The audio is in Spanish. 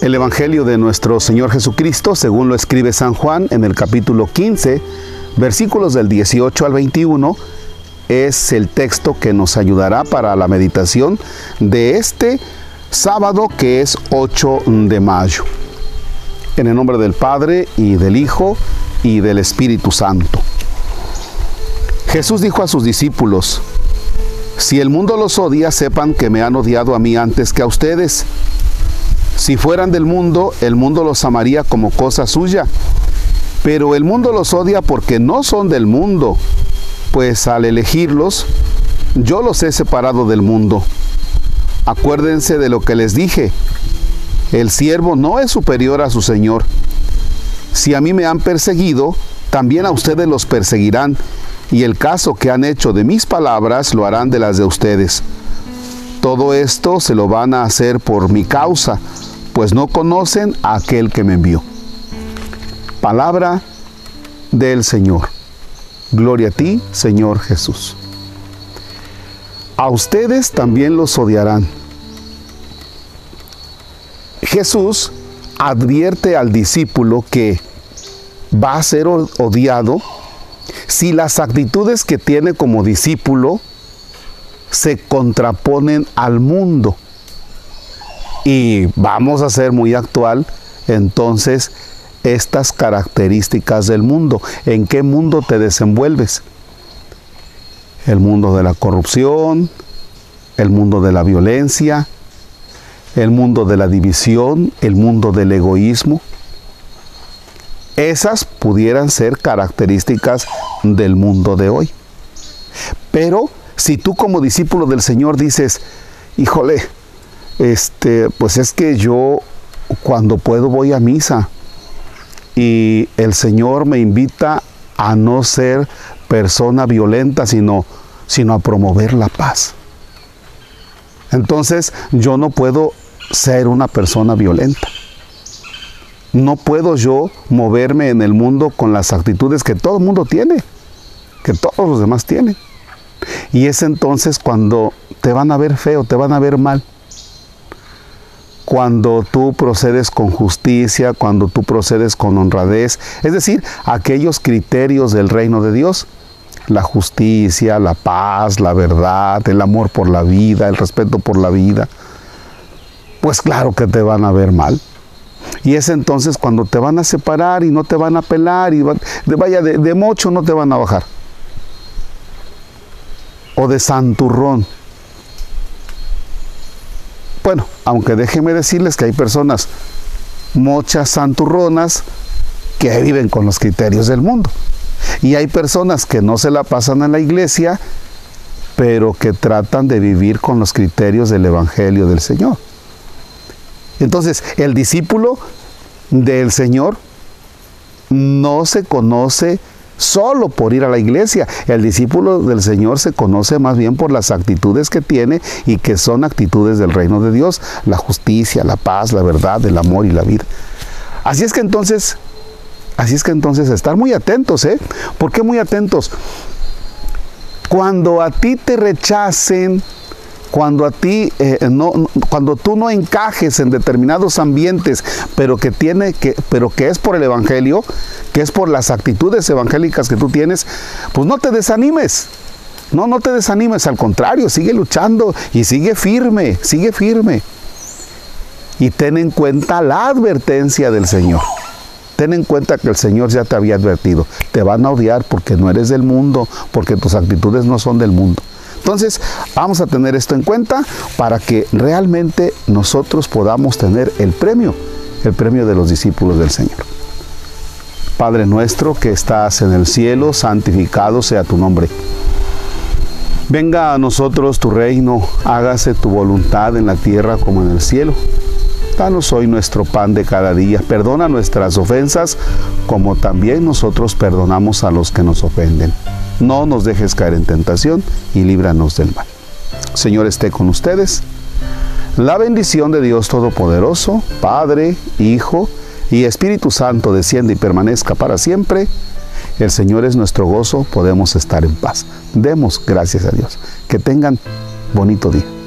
El Evangelio de nuestro Señor Jesucristo, según lo escribe San Juan en el capítulo 15, versículos del 18 al 21, es el texto que nos ayudará para la meditación de este sábado que es 8 de mayo. En el nombre del Padre y del Hijo y del Espíritu Santo. Jesús dijo a sus discípulos, si el mundo los odia, sepan que me han odiado a mí antes que a ustedes. Si fueran del mundo, el mundo los amaría como cosa suya. Pero el mundo los odia porque no son del mundo, pues al elegirlos, yo los he separado del mundo. Acuérdense de lo que les dije. El siervo no es superior a su Señor. Si a mí me han perseguido, también a ustedes los perseguirán, y el caso que han hecho de mis palabras lo harán de las de ustedes. Todo esto se lo van a hacer por mi causa, pues no conocen a aquel que me envió. Palabra del Señor. Gloria a ti, Señor Jesús. A ustedes también los odiarán. Jesús advierte al discípulo que va a ser odiado si las actitudes que tiene como discípulo se contraponen al mundo y vamos a ser muy actual, entonces estas características del mundo. ¿En qué mundo te desenvuelves? El mundo de la corrupción, el mundo de la violencia, el mundo de la división, el mundo del egoísmo. Esas pudieran ser características del mundo de hoy. Pero si tú como discípulo del Señor dices, híjole, este, pues es que yo cuando puedo voy a misa y el Señor me invita a no ser persona violenta, sino, sino a promover la paz. Entonces yo no puedo ser una persona violenta. No puedo yo moverme en el mundo con las actitudes que todo el mundo tiene, que todos los demás tienen. Y es entonces cuando te van a ver feo, te van a ver mal cuando tú procedes con justicia, cuando tú procedes con honradez, es decir, aquellos criterios del reino de Dios, la justicia, la paz, la verdad, el amor por la vida, el respeto por la vida, pues claro que te van a ver mal. Y es entonces cuando te van a separar y no te van a pelar y vaya de, de mocho no te van a bajar. O de santurrón bueno, aunque déjenme decirles que hay personas muchas santurronas que viven con los criterios del mundo. Y hay personas que no se la pasan en la iglesia, pero que tratan de vivir con los criterios del Evangelio del Señor. Entonces, el discípulo del Señor no se conoce solo por ir a la iglesia. El discípulo del Señor se conoce más bien por las actitudes que tiene y que son actitudes del reino de Dios, la justicia, la paz, la verdad, el amor y la vida. Así es que entonces, así es que entonces estar muy atentos, ¿eh? ¿Por qué muy atentos? Cuando a ti te rechacen, cuando a ti eh, no, cuando tú no encajes en determinados ambientes, pero que tiene que, pero que es por el evangelio, que es por las actitudes evangélicas que tú tienes, pues no te desanimes. No, no te desanimes, al contrario, sigue luchando y sigue firme, sigue firme. Y ten en cuenta la advertencia del Señor. Ten en cuenta que el Señor ya te había advertido. Te van a odiar porque no eres del mundo, porque tus actitudes no son del mundo. Entonces, vamos a tener esto en cuenta para que realmente nosotros podamos tener el premio, el premio de los discípulos del Señor. Padre nuestro que estás en el cielo, santificado sea tu nombre. Venga a nosotros tu reino, hágase tu voluntad en la tierra como en el cielo. Danos hoy nuestro pan de cada día. Perdona nuestras ofensas como también nosotros perdonamos a los que nos ofenden no nos dejes caer en tentación y líbranos del mal. Señor esté con ustedes. La bendición de Dios Todopoderoso, Padre, Hijo y Espíritu Santo desciende y permanezca para siempre. El Señor es nuestro gozo, podemos estar en paz. Demos gracias a Dios. Que tengan bonito día.